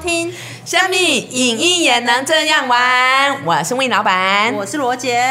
听虾米影音也能这样玩，我是魏老板。我是罗杰。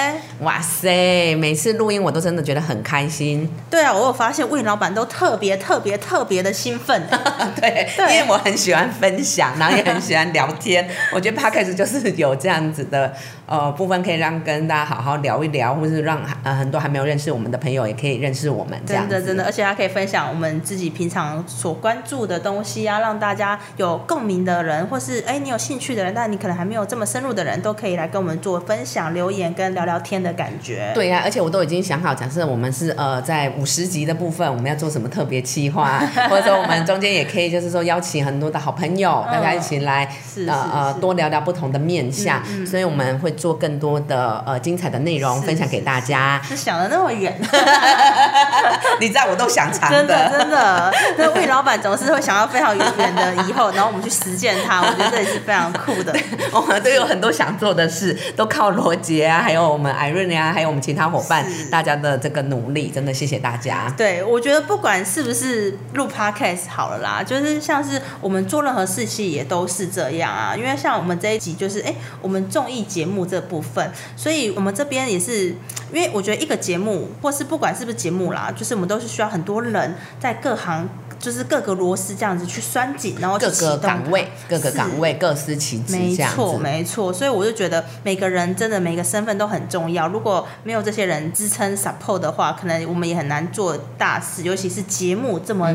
哇塞，每次录音我都真的觉得很开心。对啊，我有发现魏老板都特别特别特别的兴奋。对，对因为我很喜欢分享，然后也很喜欢聊天。我觉得 podcast 就是有这样子的呃部分，可以让跟大家好好聊一聊，或是让呃很多还没有认识我们的朋友也可以认识我们。这样真的真的，而且还可以分享我们自己平常所关注的东西啊，让大家有共鸣的人，或是哎你有兴趣的人，但你可能还没有这么深入的人，都可以来跟我们做分享、留言跟聊聊天的感觉。对呀、而且我都已经想好，假设我们是呃在五十集的部分，我们要做什么特别企划，或者说我们中间也可以就是说邀请很多的好朋友，嗯大家一起来呃呃多聊聊不同的面向，嗯嗯所以我们会做更多的呃精彩的内容分享给大家。是想的那么远，你知道我都想尝真的真的，那魏老板总是会想要非常远远的以后，然后我们去实践它，我觉得这也是非常酷的。我们都有很多想做的事，都靠罗杰啊，还有我们艾瑞啊，还有我们其他伙伴大家的这个努力，真的谢谢大家。对，我觉得不管是不是录 podcast 好了啦，就是像是我们做任何事情也都是这样啊。因为像我们这一集就是哎，我们综艺节目这部分，所以我们这边也是，因为我觉得一个节目或是不管是不是节目啦，就是我们都是需要很多人在各行。就是各个螺丝这样子去拴紧，然后各个岗位，各个是岗位各司其职，没错，没错，所以我就觉得每个人真的每个身份都很重要。如果没有这些人支撑 support 的话，可能我们也很难做大事，尤其是节目这么、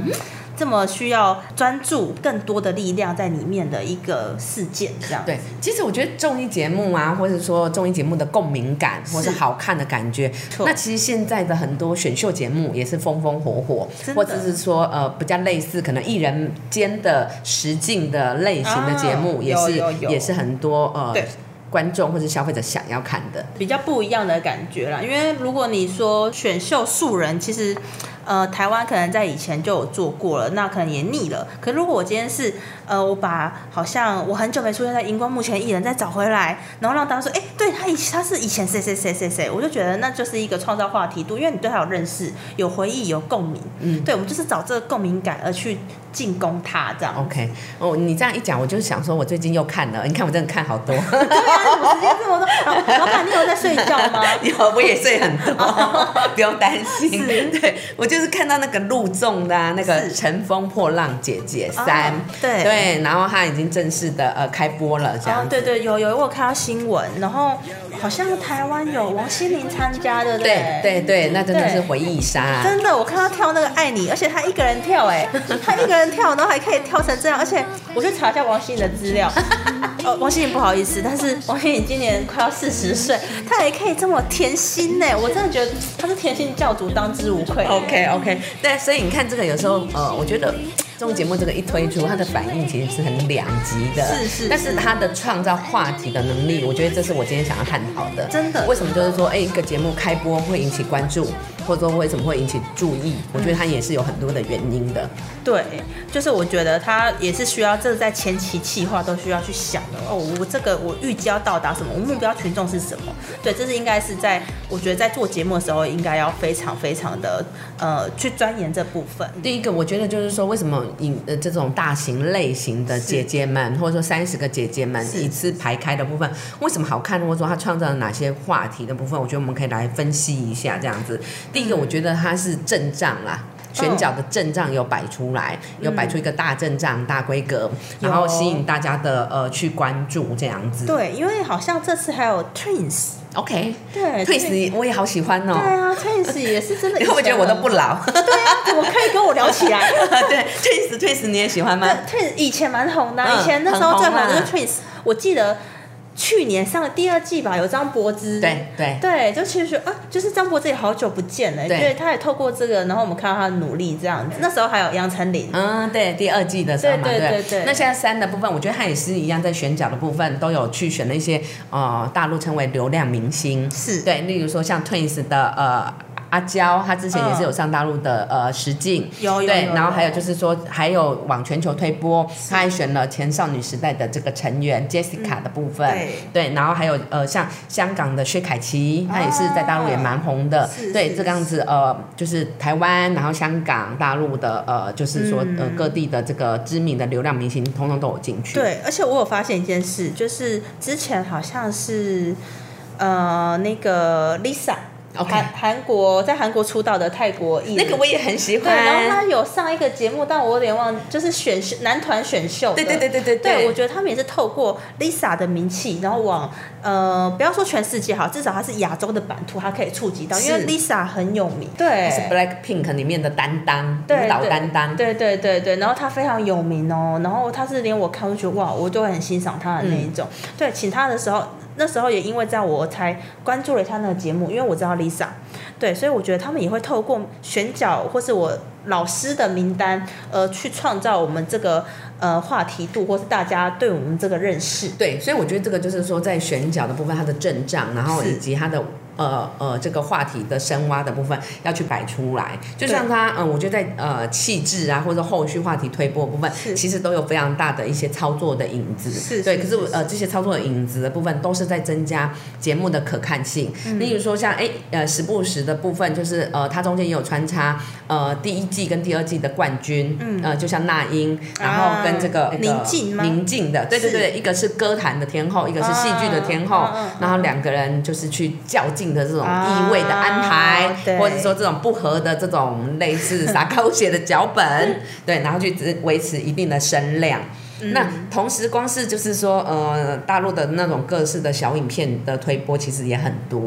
这么需要专注更多的力量在里面的一个事件，这样对，其实我觉得综艺节目啊，或者说综艺节目的共鸣感，或是是好看的感觉，那其实现在的很多选秀节目也是风风火火，或者是说呃比较类似可能艺人间的实境的类型的节目，啊也是也是很多呃对观众或者消费者想要看的。比较不一样的感觉啦。因为如果你说选秀素人，其实呃台湾可能在以前就有做过了，那可能也腻了。可如果我今天是呃我把好像我很久没出现在荧光幕前的艺人再找回来，然后让大家说，哎、对他以他是以前谁谁谁谁谁，我就觉得那就是一个创造话题度，因为你对他有认识、有回忆、有共鸣。嗯对，我们就是找这个共鸣感而去进攻他，这样。OK，哦，你这样一讲，我就想说，我最近又看了，你看我真的看好多，对啊，时间这么多？老 老板，你有在睡觉吗？有我也睡很多，不用担心。对我就是看到那个陆纵的、啊、那个《乘风破浪姐姐三》啊对对，然后它已经正式的呃开播了，这样。对对，有有，我有看到新闻，然后好像台湾有王心凌参加，对不对对对，那真的是回忆杀。真的，我看他跳那个爱你，而且他一个人跳，哎，他一个人跳，然后还可以跳成这样，而且我去查一下王心凌的资料，呃，王心凌不好意思，但是王心凌今年快要四十岁，她还可以这么甜心呢，我真的觉得她是甜心教主，当之无愧。OK OK，对，所以你看这个有时候呃，我觉得。综艺节目这个一推出，它的反应其实是很两极的，是是但是它的创造话题的能力，我觉得这是我今天想要探讨的。真的为什么就是说，哎，一个节目开播会引起关注，或者说为什么会引起注意？我觉得它也是有很多的原因的。对，就是我觉得它也是需要，这个在前期企划都需要去想的哦。我这个我预计要到达什么，我目标群众是什么？对，这是应该是在我觉得在做节目的时候，应该要非常非常的呃去钻研这部分。第一个，我觉得就是说，为什么影呃这种大型类型的姐姐们，或者说三十个姐姐们是一次排开的部分，为什么好看，或者说它创造了哪些话题的部分，我觉得我们可以来分析一下这样子。第一个，我觉得它是阵仗啦。选角的阵仗有摆出来，有摆出一个大阵仗、大规格，然后吸引大家的呃去关注这样子。对，因为好像这次还有 Twins，，OK，对，Twins 我也好喜欢哦。对啊，Twins 也是真的。你会不会觉得我都不？老？对啊，怎么可以跟我聊起来？对，Twins Twins 你也喜欢吗？，Twins 以前蛮红的以前那时候最红的是 Twins，我记得去年上了第二季吧，有张柏芝。对对对，就其实啊，就是张柏芝也好久不见了，对对，他也透过这个，然后我们看到他的努力这样子。那时候还有杨丞琳，嗯，对，第二季的时候嘛，对对对对对那现在三的部分，我觉得他也是一样，在选角的部分都有去选了一些呃大陆称为流量明星，是对，例如说像 Twins 的呃。阿娇，她之前也是有上大陆的呃实境，对，有有有。然后还有有就是说还有往全球推播，她还选了前少女时代的这个成员 Jessica 的部分，对。对，然后还有呃像香港的薛凯琪，她也是在大陆也蛮红的，是对，是这个样子呃就是台湾，然后香港、大陆的呃就是说、嗯。呃各地的这个知名的流量明星，通通都有进去，对，而且我有发现一件事，就是之前好像是呃那个 Lisa。韩韩国在韩国出道的泰国艺人，那个我也很喜欢对，然后，他有上一个节目，但我有点忘，就是选秀男团选秀的。对对对对对对，我觉得他们也是透过 Lisa 的名气，然后往呃不要说全世界哈，至少他是亚洲的版图，他可以触及到，因为 Lisa 很有名。对，是 Black Pink 里面的担当，对舞蹈担当，对对对对，然后他非常有名哦，然后他是连我看都觉得哇，我就会很欣赏他的那一种。对，请他的时候，那时候也因为这样，我才关注了一下那个节目，因为我知道 Lisa，对，所以我觉得他们也会透过选角或是我老师的名单，呃，去创造我们这个呃话题度，或是大家对我们这个认识。对，所以我觉得这个就是说，在选角的部分，它的阵仗，然后以及它的呃呃这个话题的深挖的部分要去摆出来。就像他，嗯、我觉得在呃气质啊，或者后续话题推波部分，其实都有非常大的一些操作的影子。对，是是可是我呃这些操作的影子的部分，都是在增加节目的可看性。嗯例如说像哎呃时不时的部分，就是呃它中间也有穿插呃第一季跟第二季的冠军，嗯呃就像那英，然后跟这个、宁静吗宁静的，对对是对，一个是歌坛的天后，一个是戏剧的天后，然后两个人就是去较劲的这种意味的安排，或者说这种不合的这种类似 撒狗血的脚本，对，然后去只维持一定的声量。嗯那同时，光是就是说，呃，大陆的那种各式的小影片的推播，其实也很多。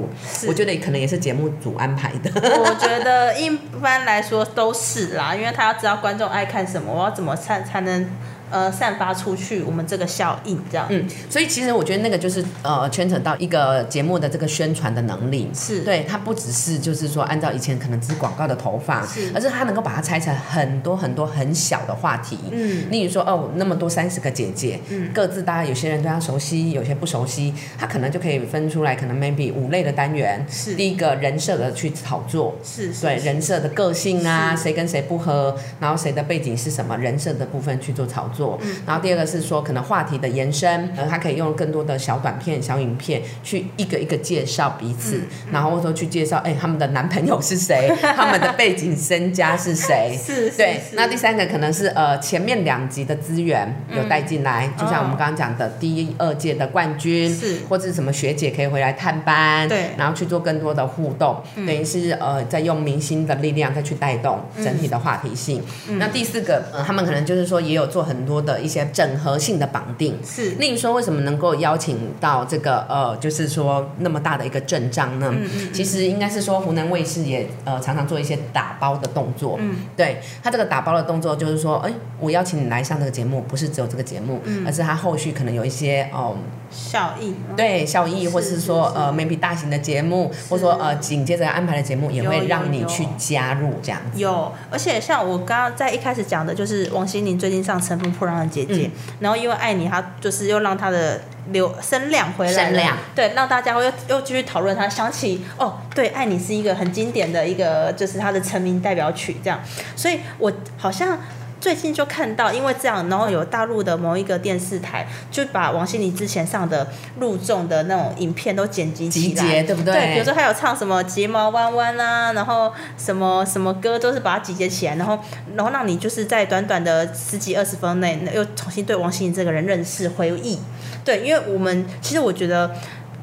我觉得可能也是节目组安排的。我觉得一般来说都是啦，因为他要知道观众爱看什么，我要怎么才才能呃散发出去我们这个效应，这样。嗯，所以其实我觉得那个就是呃，牵扯到一个节目的这个宣传的能力。是对，它不只是就是说按照以前可能只是广告的投放，是而是它能够把它拆成很多很多很小的话题。嗯，例如说，哦，那么多三十个姐姐，嗯各自大家有些人对她熟悉，有些不熟悉，她可能就可以分出来，可能 maybe 五类的单元。是第一个人设的去炒作，是是对人设的个性啊，谁跟谁不合，然后谁的背景是什么，人设的部分去做炒作。嗯。然后第二个是说，可能话题的延伸，呃，他可以用更多的小短片、小影片去一个一个介绍彼此，嗯然后或者说去介绍，哎，他们的男朋友是谁，他们的背景身家是谁。是是对，那第三个可能是呃前面两集的资源有带进来，就像我们哦刚刚讲的第一、二届的冠军，是。或者是什么学姐可以回来探班，对。然后去做更多的互动，等于是呃在用明星的力量再去带动整体的话题性。那第四个，呃，他们可能就是说也有做很多的一些整合性的绑定。是例如说，为什么能够邀请到这个呃，就是说那么大的一个阵仗呢？嗯嗯其实应该是说湖南卫视也呃常常做一些打包的动作。嗯对他这个打包的动作，就是说，哎，我邀请你来上这个节目，不是只有这个节目，嗯而是他后续可能有一些哦、效应。对效益，是或是说是是呃 maybe 大型的节目，或者说呃紧接着安排的节目，也会让你去加入这样子。有，而且像我刚刚在一开始讲的，就是王心凌最近上《乘风破浪的姐姐》嗯然后因为爱你，她就是又让她的流声量回来了，声量对，让大家会又又继续讨论她，想起哦，对，爱你是一个很经典的一个，就是她的成名代表曲这样，所以我好像。最近就看到，因为这样，然后有大陆的某一个电视台就把王心凌之前上的录众的那种影片都剪辑起来，对不对对，比如说他有唱什么睫毛弯弯啊，然后什么什么歌都是把它集结起来，然后然后让你就是在短短的十几二十分钟内又重新对王心凌这个人认识回忆。对，因为我们其实我觉得。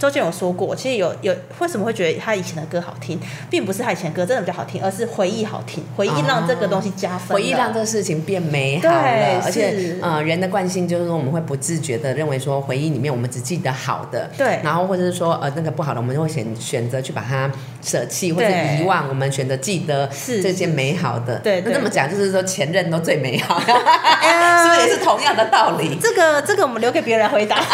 周杰伦有说过，其实有有为什么会觉得他以前的歌好听，并不是他以前的歌真的比较好听，而是回忆好听，回忆让这个东西加分了、回忆让这个事情变美好对了，而且是。呃，人的惯性就是说我们会不自觉的认为说回忆里面我们只记得好的，对。然后或者是说呃那个不好的，我们就会选选择去把它舍弃或者遗忘，我们选择记得是这件美好的。对对那这么讲就是说前任都最美好，是不是？也是同样的道理？这个这个我们留给别人来回答。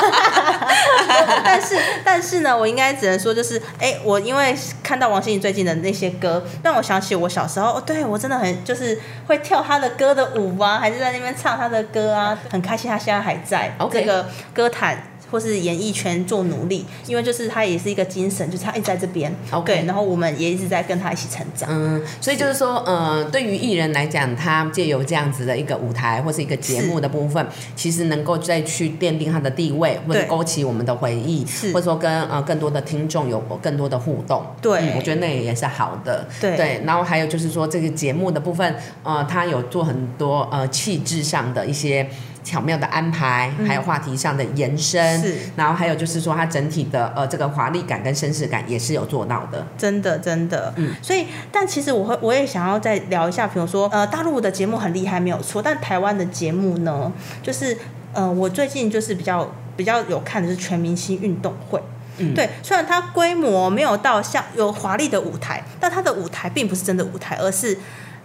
但是但是呢，我应该只能说，就是哎，我因为看到王心凌最近的那些歌，让我想起我小时候，哦对我真的很就是会跳她的歌的舞啊，还是在那边唱她的歌啊，很开心她现在还在这个歌坛。或是演艺圈做努力，因为就是他也是一个精神，就是他一直在这边 OK 对，然后我们也一直在跟他一起成长。嗯，所以就是说，呃，对于艺人来讲，他借由这样子的一个舞台或是一个节目的部分，其实能够再去奠定他的地位，或者勾起我们的回忆，或者说跟呃更多的听众有更多的互动。对嗯我觉得那也是好的。对然后还有就是说，这个节目的部分，呃，他有做很多呃气质上的一些巧妙的安排，还有话题上的延伸。嗯是然后还有就是说，它整体的呃这个华丽感跟绅士感也是有做到的。真的真的，嗯所以但其实我会我也想要再聊一下，比如说呃大陆的节目很厉害没有错，但台湾的节目呢，就是呃我最近就是比较比较有看的是全明星运动会。嗯对，虽然它规模没有到像有华丽的舞台，但它的舞台并不是真的舞台，而是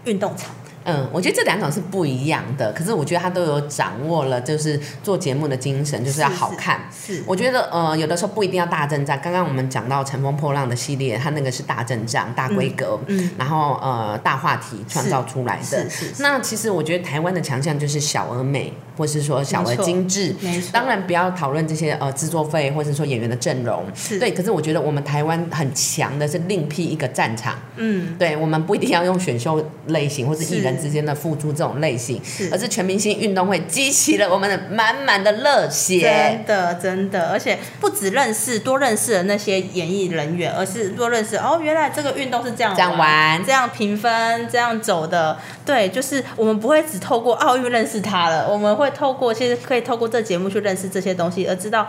运动场。嗯，我觉得这两种是不一样的，可是我觉得他都有掌握了，就是做节目的精神，就是要好看。是我觉得呃，有的时候不一定要大阵仗。刚刚我们讲到《乘风破浪》的系列，它那个是大阵仗、大规格，嗯然后呃大话题创造出来的。是是是那其实我觉得台湾的强项就是小而美，或是说小而精致。没错，当然不要讨论这些呃制作费，或是说演员的阵容。是对，可是我觉得我们台湾很强的是另辟一个战场。嗯对，我们不一定要用选秀类型或是艺人是之间的付出这种类型，是而是全明星运动会激起了我们的满满的热血。真的真的，而且不只认识多认识了那些演艺人员，而是多认识哦，原来这个运动是这样这样玩这样评分，这样走的。对，就是我们不会只透过奥运认识他了，我们会透过其实可以透过这节目去认识这些东西，而知道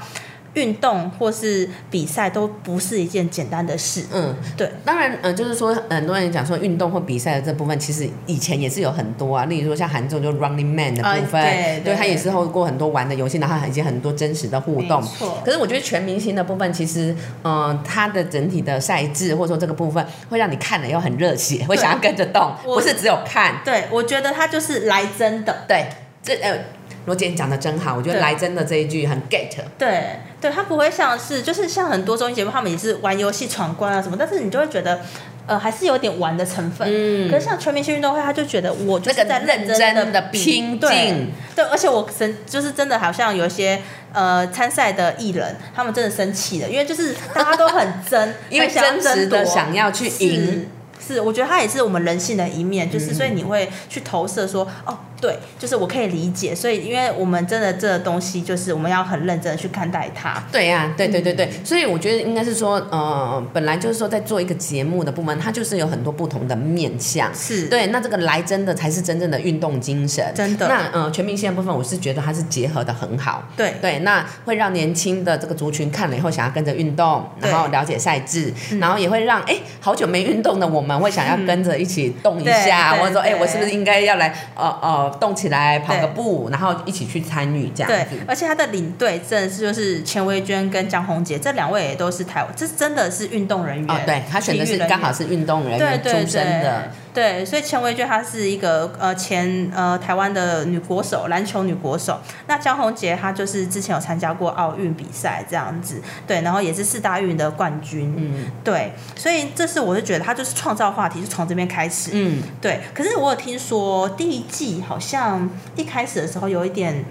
运动或是比赛都不是一件简单的事。嗯，对，当然，呃，就是说，很多人讲说运动或比赛的这部分，其实以前也是有很多啊，例如说像韩综就 Running Man 的部分，啊对对他也是透过很多玩的游戏，然后还有一些很多真实的互动没。错可是我觉得全明星的部分，其实，呃，它的整体的赛制或者说这个部分，会让你看了又很热血，会想要跟着动，不是只有看。对，我觉得他就是来真的。对，这呃，罗姐你讲的真好，我觉得对来真的这一句很 get。对，对，他不会像是就是像很多综艺节目，他们也是玩游戏闯关啊什么，但是你就会觉得。呃，还是有点玩的成分。嗯可是像全明星运动会，他就觉得我就是在认认真的拼劲对，而且我真就是真的好像有一些呃参赛的艺人，他们真的生气了，因为就是大家都很争，因为真实的想要去赢。是是，我觉得他也是我们人性的一面，就是嗯所以你会去投射说，哦，对，就是我可以理解，所以因为我们真的这个东西，就是我们要很认真的去看待它。对呀、对对对对，所以我觉得应该是说，呃，本来就是说在做一个节目的部门，它就是有很多不同的面向。是，对，那这个来真的才是真正的运动精神。真的那呃，全明星的部分，我是觉得它是结合的很好。对对，那会让年轻的这个族群看了以后想要跟着运动，然后了解赛制，嗯然后也会让哎好久没运动的我们会想要跟着一起动一下，或者说哎我是不是应该要来呃呃动起来跑个步，然后一起去参与这样对子，。而且他的领队真的是就是钱维娟跟江宏杰这两位也都是台湾，这真的是运动人员。哦，对他选的是刚好是运动人员对对出身的，对，对，所以钱维娟她是一个呃前呃台湾的女国手，篮球女国手。那江宏杰她就是之前有参加过奥运比赛这样子，对，然后也是四大运的冠军，嗯对，所以这是我是觉得他就是创造话题，是从这边开始，嗯，对。可是我有听说第一季好像一开始的时候有一点。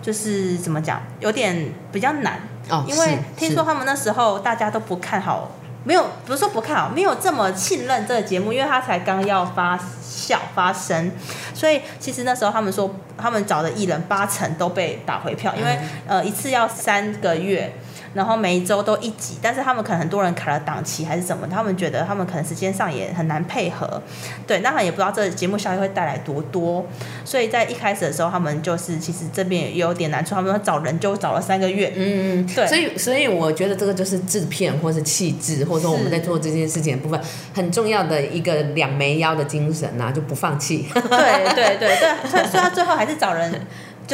就是怎么讲，有点比较难，哦，因为听说他们那时候大家都不看好，没有不是说不看好，没有这么信任这个节目，因为他才刚要发酵发生，所以其实那时候他们说他们找的艺人八成都被打回票，因为、呃一次要三个月。然后每一周都一集，但是他们可能很多人卡了档期还是什么，他们觉得他们可能时间上也很难配合，对，那他也不知道这个节目效益会带来多多，所以在一开始的时候，他们就是其实这边也有点难处，他们找人就找了三个月，嗯，对所以所以我觉得这个就是制片或是气质，或者说我们在做这件事情的部分，很重要的一个两枚腰的精神呐、就不放弃，对对对对，所以他最后还是找人就是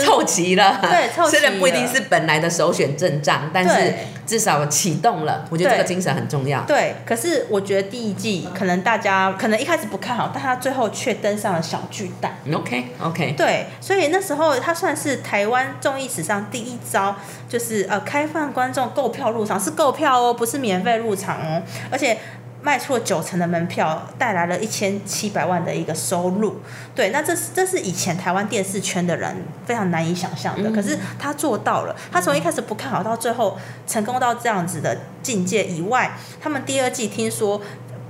凑齐了。对凑齐虽然不一定是本来的首选阵仗，但是至少启动了。我觉得这个精神很重要。对，可是我觉得第一季可能大家可能一开始不看好，但他最后却登上了小巨蛋。OK OK，对，所以那时候他算是台湾综艺史上第一招，就是呃开放观众购票入场，是购票哦，不是免费入场哦，而且。卖出了九成的门票，带来了一千七百万的一个收入。对，那这是这是以前台湾电视圈的人非常难以想象的，可是他做到了。他从一开始不看好，到最后成功到这样子的境界以外，他们第二季听说。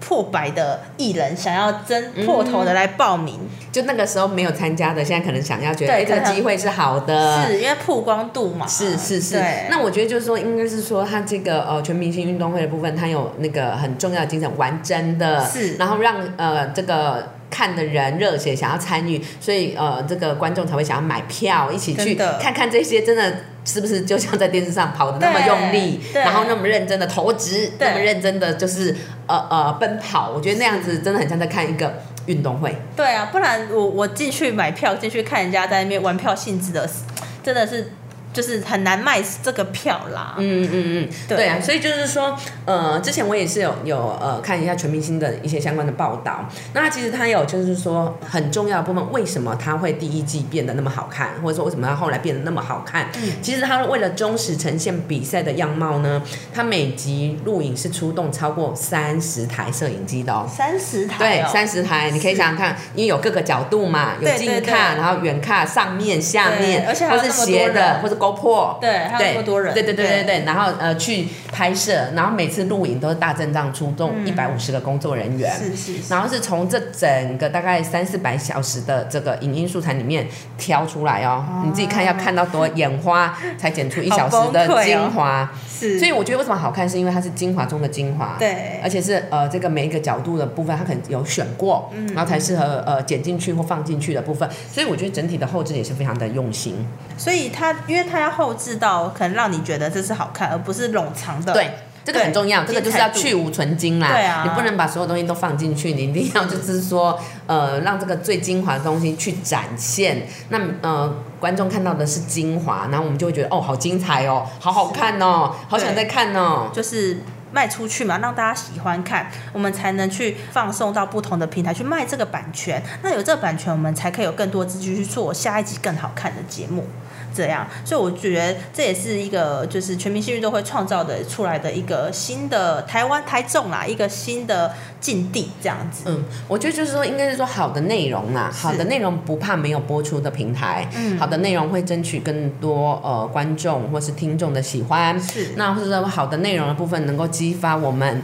破百的艺人想要争破头的来报名，就那个时候没有参加的，现在可能想要觉得哎，这个机会是好的，是因为曝光度嘛。是是是。那我觉得就是说，应该是说他这个呃全明星运动会的部分，他有那个很重要的精神，玩真的，是，然后让呃这个。看的人热血，想要参与，所以呃，这个观众才会想要买票，一起去看看这些，真的是不是就像在电视上跑的那么用力，然后那么认真的投掷，那么认真的就是呃呃奔跑，我觉得那样子真的很像在看一个运动会。对啊，不然我我进去买票，进去看人家在那边玩票性质的，真的是。就是很难卖这个票啦。嗯嗯嗯，对啊，所以就是说，呃，之前我也是有有呃看一下全明星的一些相关的报道。那其实他有就是说很重要的部分，为什么他会第一季变得那么好看，或者说为什么他后来变得那么好看？嗯，其实他为了忠实呈现比赛的样貌呢，他每集录影是出动超过三十台摄影机的哦。三十台。对，三十台，你可以想想看，因为有各个角度嘛，有近看，然后远看，上面、下面，而且或是斜的，或者。爆破，对，还有那么多人，对对对对对，然后呃去拍摄，然后每次录影都是大阵仗出动一百五十个工作人员，是是，然后是从这整个大概三四百小时的这个影音素材里面挑出来哦，你自己看要看到多眼花才剪出一小时的精华，是，所以我觉得为什么好看，是因为它是精华中的精华，对，而且是呃这个每一个角度的部分，它可能有选过，然后才适合呃剪进去或放进去的部分，所以我觉得整体的后置也是非常的用心，所以它因为它。要后置到可能让你觉得这是好看，而不是冗长的。对，这个很重要，这个就是要去无存精啦。对啊，你不能把所有东西都放进去，你一定要就是说，呃，让这个最精华的东西去展现。那呃，观众看到的是精华，然后我们就会觉得哦，好精彩哦，好好看哦，好想再看哦。就是卖出去嘛，让大家喜欢看，我们才能去放送到不同的平台去卖这个版权。那有这个版权，我们才可以有更多资金去做下一集更好看的节目。这样，所以我觉得这也是一个就是全民性运动会创造的出来的一个新的台湾台中啦，一个新的境地这样子。嗯，我觉得就是说，应该是说好的内容啦，好的内容不怕没有播出的平台，嗯，好的内容会争取更多呃观众或是听众的喜欢，是。那或者说好的内容的部分能够激发我们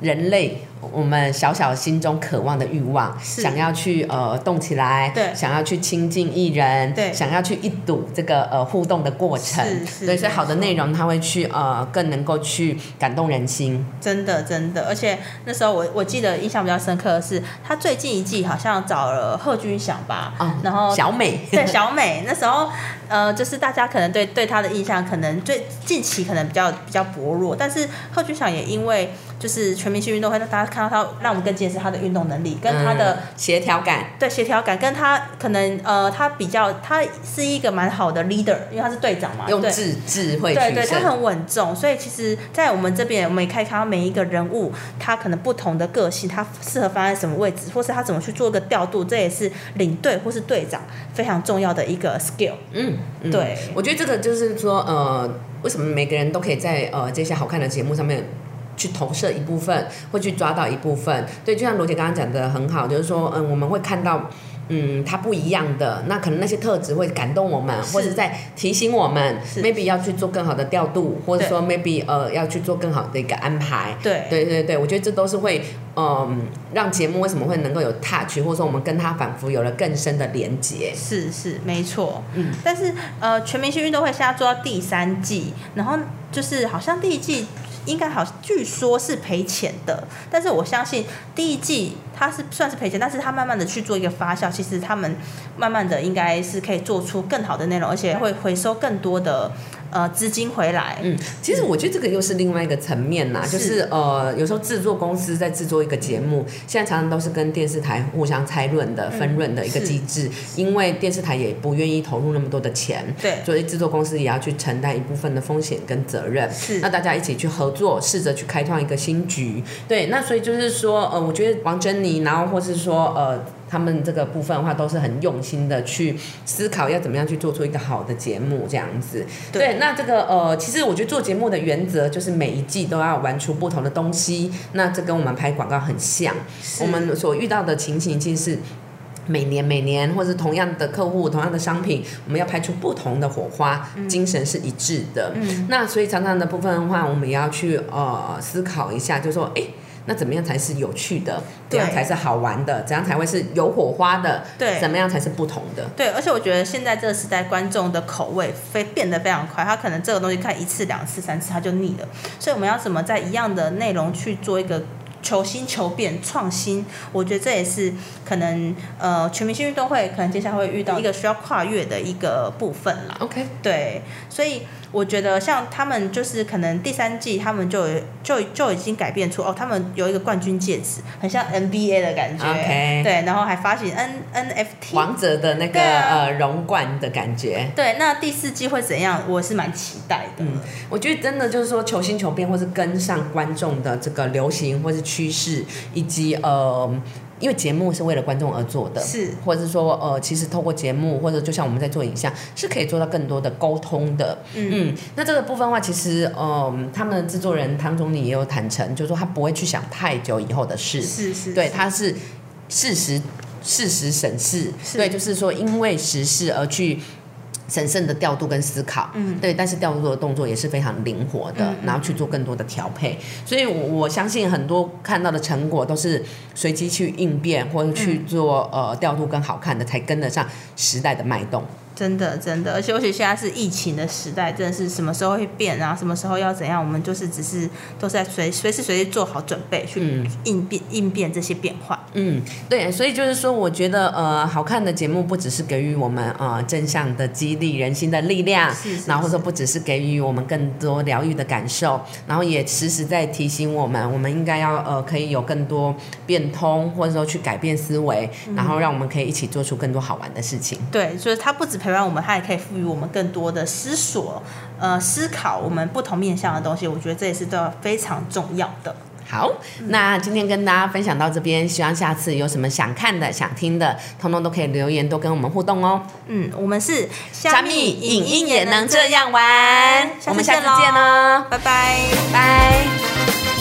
人类。我们小小心中渴望的欲望，想要去呃动起来，对，想要去亲近艺人，对，想要去一睹这个呃互动的过程，对，所以好的内容他会去呃更能够去感动人心，真的真的，而且那时候我我记得印象比较深刻的是，他最近一季好像找了贺军翔吧，然后小美，对小美，那时候呃就是大家可能对对他的印象可能最近期可能比较比较薄弱，但是贺军翔也因为。就是全明星运动会，让大家看到他，让我们更见识他的运动能力，跟他的协调感。对协调感，跟他可能呃，他比较，他是一个蛮好的 leader，因为他是队长嘛。用智智慧对对，他很稳重，所以其实，在我们这边，我们也可以看到每一个人物，他可能不同的个性，他适合放在什么位置，或是他怎么去做一个调度，这也是领队或是队长非常重要的一个 skill。嗯，对，我觉得这个就是说，呃，为什么每个人都可以在呃这些好看的节目上面。去投射一部分，会去抓到一部分，对，就像罗姐刚刚讲的很好，就是说，嗯，我们会看到，嗯，它不一样的，那可能那些特质会感动我们，或者在提醒我们，maybe 要去做更好的调度，或者说 maybe 呃要去做更好的一个安排，对，对对对，我觉得这都是会，嗯，让节目为什么会能够有 touch，或者说我们跟他反复有了更深的连接，是是没错，嗯，但是呃，全明星运动会现在做到第三季，然后就是好像第一季。应该好，据说是赔钱的，但是我相信第一季它是算是赔钱，但是它慢慢的去做一个发酵，其实他们慢慢的应该是可以做出更好的内容，而且会回收更多的。呃，资金回来。嗯，其实我觉得这个又是另外一个层面呐，就是呃，有时候制作公司在制作一个节目，现在常常都是跟电视台互相拆论的分润的一个机制，因为电视台也不愿意投入那么多的钱，对，所以制作公司也要去承担一部分的风险跟责任。是，那大家一起去合作，试着去开创一个新局。对，那所以就是说，呃，我觉得王珍妮，然后或是说呃。他们这个部分的话，都是很用心的去思考要怎么样去做出一个好的节目这样子。对，那这个呃，其实我觉得做节目的原则就是每一季都要玩出不同的东西。那这跟我们拍广告很像，我们所遇到的情形其实是。每年每年，或者是同样的客户、同样的商品，我们要拍出不同的火花，精神是一致的。嗯那所以常常的部分的话，我们也要去呃思考一下，就说，哎，那怎么样才是有趣的？怎样才是好玩的？怎样才会是有火花的？对，怎么样才是不同的？对，而且我觉得现在这个时代，观众的口味非变得非常快，他可能这个东西看一次、两次、三次他就腻了，所以我们要怎么在一样的内容去做一个？求新求变创新，我觉得这也是可能呃全明星运动会可能接下来会遇到一个需要跨越的一个部分啦。OK，对，所以。我觉得像他们就是可能第三季他们就就就已经改变出哦，他们有一个冠军戒指，很像 NBA 的感觉，OK，对，然后还发行 N NFT 王者的那个呃荣冠的感觉。对，那第四季会怎样？我是蛮期待的。嗯，我觉得真的就是说求新求变，或是跟上观众的这个流行或是趋势，以及呃。因为节目是为了观众而做的，是，或者是说，呃，其实透过节目，或者就像我们在做影像，是可以做到更多的沟通的。嗯，那这个部分的话，其实，嗯，他们的制作人汤总理也有坦诚，就是说他不会去想太久以后的事，是是，对，他是事实事实审视，对，就是说因为时事而去。审慎的调度跟思考，嗯，对，但是调度的动作也是非常灵活的，然后去做更多的调配，所以，我我相信很多看到的成果都是随机去应变或者去做呃调度更好看的，才跟得上时代的脉动。真的，真的，而且尤其现在是疫情的时代，真的是什么时候会变啊？什么时候要怎样？我们就是只是都在随随时随地做好准备，去应变应变这些变化。嗯，对，所以就是说，我觉得呃，好看的节目不只是给予我们呃正向的激励人心的力量，是然后说不只是给予我们更多疗愈的感受，然后也时时在提醒我们，我们应该要呃可以有更多变通，或者说去改变思维，然后让我们可以一起做出更多好玩的事情。对，所以它不止。陪伴我们，它也可以赋予我们更多的思索，呃，思考我们不同面向的东西。我觉得这也是都非常重要的。好，那今天跟大家分享到这边，希望下次有什么想看的、想听的，通通都可以留言，多跟我们互动哦。嗯，我们是虾米影音也能这样玩，我们下次见喽，拜拜，拜。